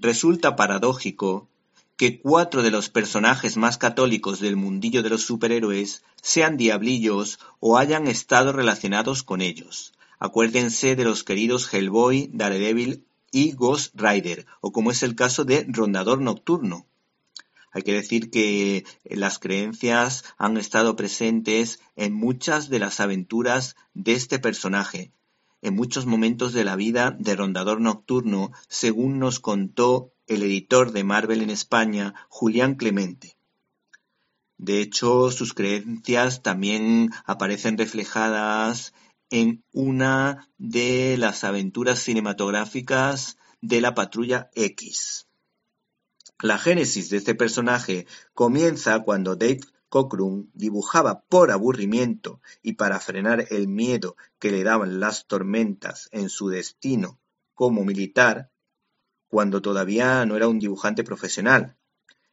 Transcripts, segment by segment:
resulta paradójico que cuatro de los personajes más católicos del mundillo de los superhéroes sean diablillos o hayan estado relacionados con ellos. Acuérdense de los queridos Hellboy, Daredevil y Ghost Rider, o como es el caso de Rondador Nocturno. Hay que decir que las creencias han estado presentes en muchas de las aventuras de este personaje, en muchos momentos de la vida de Rondador Nocturno, según nos contó el editor de Marvel en España, Julián Clemente. De hecho, sus creencias también aparecen reflejadas en una de las aventuras cinematográficas de la Patrulla X. La génesis de este personaje comienza cuando Dave Cockrum dibujaba por aburrimiento y para frenar el miedo que le daban las tormentas en su destino como militar cuando todavía no era un dibujante profesional,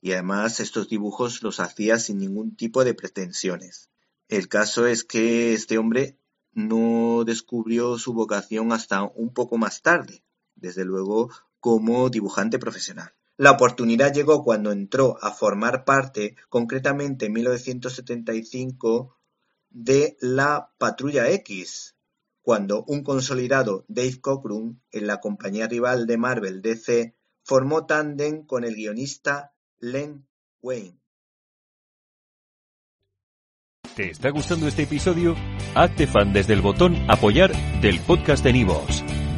y además estos dibujos los hacía sin ningún tipo de pretensiones. El caso es que este hombre no descubrió su vocación hasta un poco más tarde, desde luego como dibujante profesional. La oportunidad llegó cuando entró a formar parte, concretamente en 1975, de la Patrulla X, cuando un consolidado Dave Cockrum, en la compañía rival de Marvel DC, formó tándem con el guionista Len Wayne. ¿Te está gustando este episodio? Hazte fan desde el botón Apoyar del podcast de Nivos.